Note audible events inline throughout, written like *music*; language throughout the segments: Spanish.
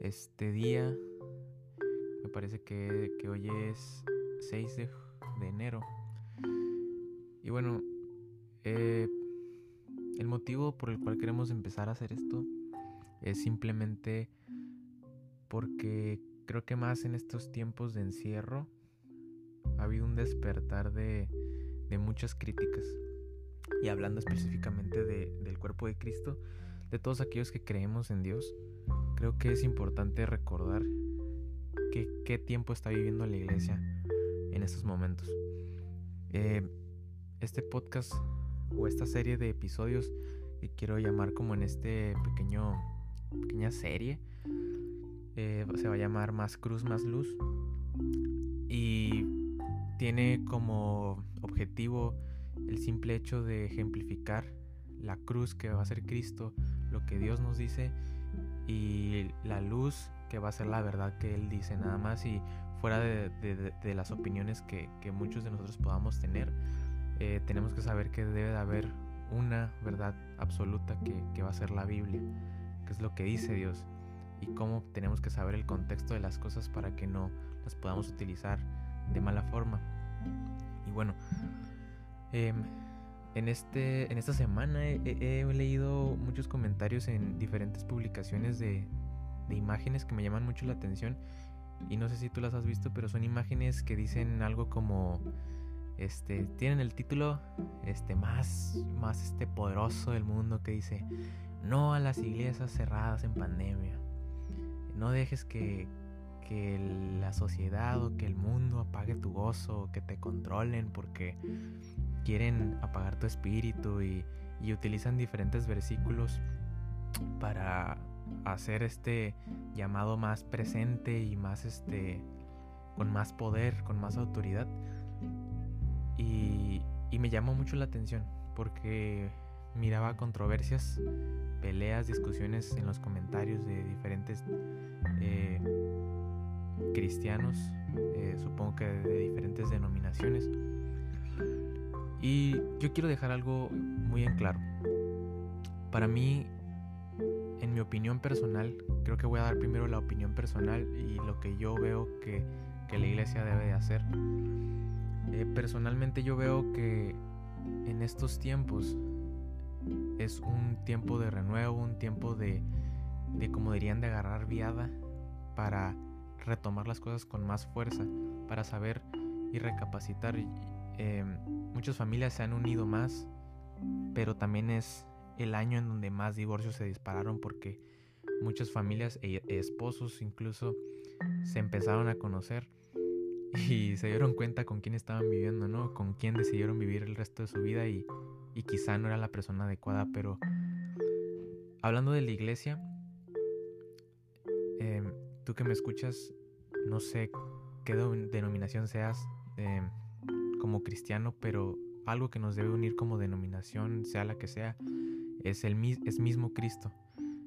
este día. Me parece que, hoy es 6 de, enero. Y bueno, eh, el motivo por el cual queremos empezar a hacer esto es simplemente porque creo que más en estos tiempos de encierro ha habido un despertar de, de muchas críticas. Y hablando específicamente de, del cuerpo de Cristo, de todos aquellos que creemos en Dios, creo que es importante recordar que, qué tiempo está viviendo la iglesia en estos momentos. Eh, este podcast o esta serie de episodios que quiero llamar como en este pequeño pequeña serie eh, se va a llamar Más Cruz, Más Luz y tiene como objetivo el simple hecho de ejemplificar la cruz que va a ser Cristo, lo que Dios nos dice y la luz que va a ser la verdad que Él dice nada más y fuera de, las opiniones que, muchos de nosotros podamos tener, eh, tenemos que saber que debe de haber una verdad absoluta que, que va a ser la Biblia, que es lo que dice Dios y cómo tenemos que saber el contexto de las cosas para que no las podamos utilizar de mala forma. Y bueno, em, en, este, en esta semana he, leído muchos comentarios en diferentes publicaciones de, de imágenes que me llaman mucho la atención y no sé si tú las has visto, pero son imágenes que dicen algo como este tienen el título este más más este poderoso del mundo que dice no a las iglesias cerradas en pandemia. No dejes que, que la sociedad o que el mundo apague tu gozo o que te controlen porque quieren apagar tu espíritu y, utilizan diferentes versículos para hacer este llamado más presente y más este con más poder, con más autoridad. Y, y me llamó mucho la atención porque miraba controversias, peleas, discusiones en los comentarios de diferentes eh, cristianos, eh, supongo que de diferentes denominaciones. Y yo quiero dejar algo muy en claro. Para mí, en mi opinión personal, creo que voy a dar primero la opinión personal y lo que yo veo que, que la iglesia debe de hacer. Eh, personalmente yo veo que en estos tiempos es un tiempo de renuevo, un tiempo de, de como dirían, de agarrar viada para retomar las cosas con más fuerza, para saber y recapacitar. Eh, muchas familias se han unido más, pero también es el año en donde más divorcios se dispararon porque muchas familias e esposos incluso se empezaron a conocer *laughs* y se dieron cuenta con quién estaban viviendo, ¿no? Con quién decidieron vivir el resto de su vida y, y quizá no era la persona adecuada, pero hablando de la iglesia, em, tú que me escuchas, no sé qué denominación seas em, como cristiano, pero algo que nos debe unir como denominación, sea la que sea, es el es mismo Cristo.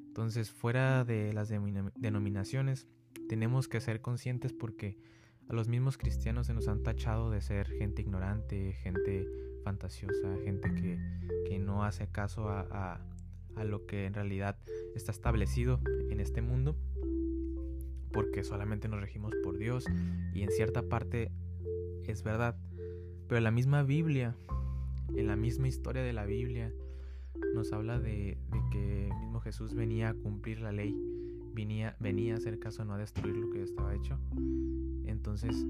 Entonces, fuera de las denominaciones, tenemos que ser conscientes porque a los mismos cristianos se nos han tachado de ser gente ignorante, gente fantasiosa, gente que, que no hace caso a, a, lo que en realidad está establecido en este mundo, porque solamente nos regimos por Dios y en cierta parte es verdad. Pero la misma Biblia, en la misma historia de la Biblia, nos habla de, que mismo Jesús venía a cumplir la ley, venía, venía a hacer caso, no a destruir lo que estaba hecho. Entonces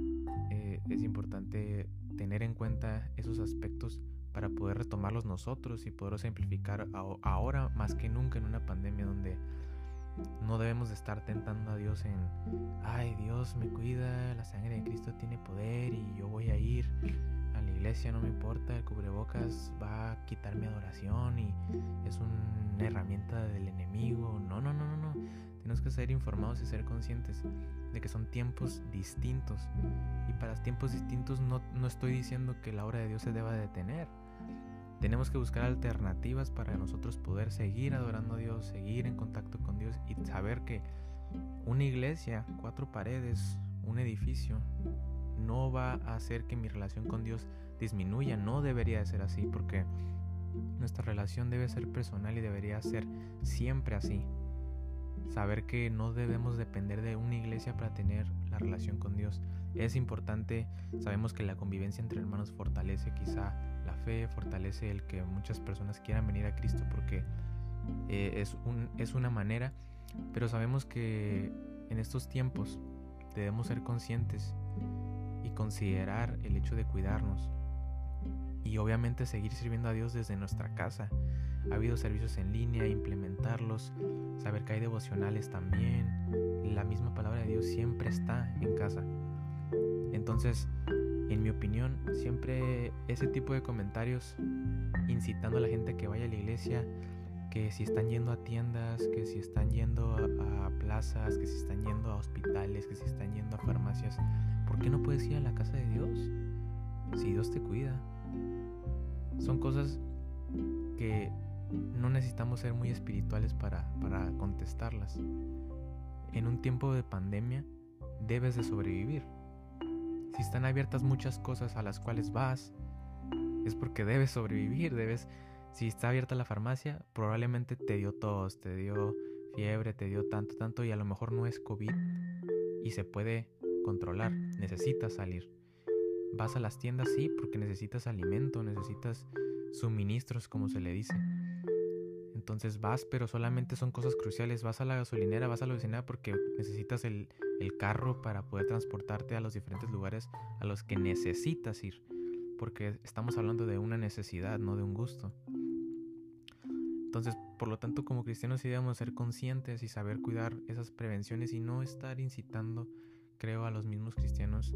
eh, es importante tener en cuenta esos aspectos para poder retomarlos nosotros y poder simplificar ahora más que nunca en una pandemia donde no debemos de estar tentando a Dios en, ay Dios me cuida, la sangre de Cristo tiene poder y yo voy a ir a la iglesia, no me importa, el cubrebocas va a quitar mi adoración y es una herramienta del enemigo. No, no, no, no, no. Tenemos que ser informados y ser conscientes de que son tiempos distintos. Y para tiempos distintos no, no estoy diciendo que la obra de Dios se deba detener. Tenemos que buscar alternativas para nosotros poder seguir adorando a Dios, seguir en contacto con Dios y saber que una iglesia, cuatro paredes, un edificio, no va a hacer que mi relación con Dios disminuya. No debería de ser así porque nuestra relación debe ser personal y debería ser siempre así. saber que no debemos depender de una iglesia para tener la relación con Dios. Es importante, sabemos que la convivencia entre hermanos fortalece quizá la fe, fortalece el que muchas personas quieran venir a Cristo porque eh, es, un, es una manera, pero sabemos que en estos tiempos debemos ser conscientes y considerar el hecho de cuidarnos y obviamente seguir sirviendo a Dios desde nuestra casa. Ha habido servicios en línea, implementarlos, saber que hay devocionales también. La misma palabra de Dios siempre está en casa. Entonces, en mi opinión, siempre ese tipo de comentarios incitando a la gente que vaya a la iglesia, que si están yendo a tiendas, que si están yendo a, plazas, que si están yendo a hospitales, que si están yendo a farmacias, ¿por qué no puedes ir a la casa de Dios? Si Dios te cuida. Son cosas que no necesitamos ser muy espirituales para, para contestarlas. En un tiempo de pandemia debes de sobrevivir. Si están abiertas muchas cosas a las cuales vas, es porque debes sobrevivir, debes... Si está abierta la farmacia, probablemente te dio tos, te dio fiebre, te dio tanto, tanto y a lo mejor no es COVID y se puede controlar, necesitas salir. Vas a las tiendas, sí, porque necesitas alimento, necesitas suministros, como se le dice. Entonces vas, pero solamente son cosas cruciales. Vas a la gasolinera, vas a la gasolinera porque necesitas el, carro para poder transportarte a los diferentes lugares a los que necesitas ir. Porque estamos hablando de una necesidad, no de un gusto. Entonces, por lo tanto, como cristianos sí debemos ser conscientes y saber cuidar esas prevenciones y no estar incitando, creo, a los mismos cristianos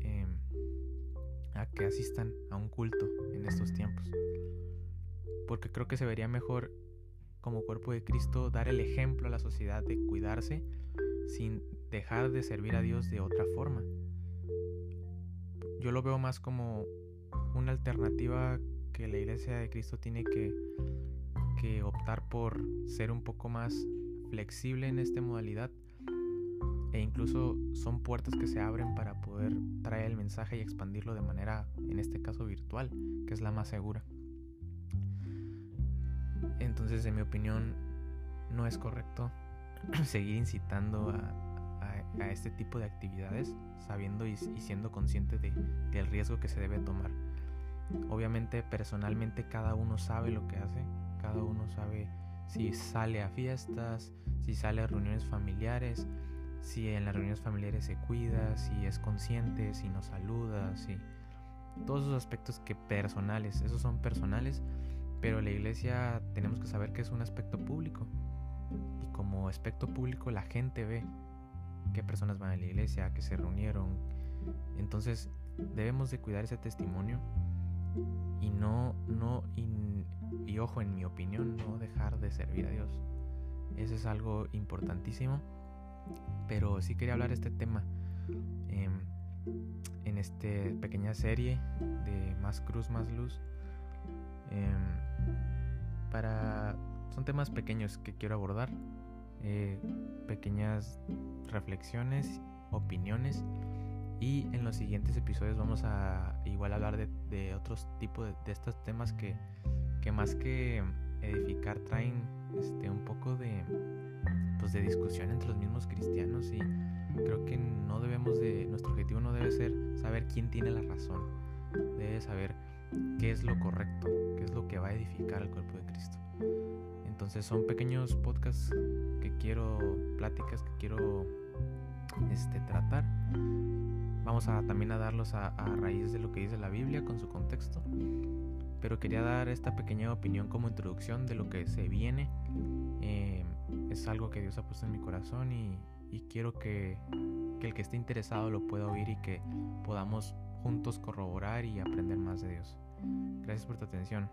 em, a que asistan a un culto en estos tiempos. Porque creo que se vería mejor como cuerpo de Cristo dar el ejemplo a la sociedad de cuidarse sin dejar de servir a Dios de otra forma. Yo lo veo más como una alternativa que la iglesia de Cristo tiene que, que optar por ser un poco más flexible en esta modalidad e incluso son puertas que se abren para poder traer el mensaje y expandirlo de manera, en este caso virtual, que es la más segura. Entonces, en mi opinión, no es correcto *clears throat* seguir incitando a, este tipo de actividades, sabiendo y, siendo consciente de, del riesgo que se debe tomar. Obviamente, personalmente, cada uno sabe lo que hace, cada uno sabe si sale a fiestas, si sale a reuniones familiares, si en las reuniones familiares se cuida, si es consciente, si nos saluda, si todos esos aspectos que personales, esos son personales pero la iglesia tenemos que saber que es un aspecto público. Y como aspecto público la gente ve qué personas van a la iglesia, que se reunieron. Entonces debemos de cuidar ese testimonio y no, no, y, ojo en mi opinión, no dejar de servir a Dios. Eso es algo importantísimo. Pero sí quería hablar de este tema em, en esta pequeña serie de Más Cruz, Más Luz. Em, para son temas pequeños que quiero abordar, eh, pequeñas reflexiones, opiniones y en los siguientes episodios vamos a igual hablar de, otros tipos de, estos temas que, que, más que edificar traen este, un poco de, pues de discusión entre los mismos cristianos y creo que no debemos de, nuestro objetivo no debe ser saber quién tiene la razón, debe saber qué es lo correcto, qué es lo que va a edificar al cuerpo de Cristo. Entonces son pequeños podcasts que quiero, pláticas que quiero este, tratar. Vamos a también a darlos a, raíz de lo que dice la Biblia con su contexto. Pero quería dar esta pequeña opinión como introducción de lo que se viene. Eh, es algo que Dios ha puesto en mi corazón y, quiero que, que el que esté interesado lo pueda oír y que podamos juntos corroborar y aprender más de Dios. Gracias por tu atención.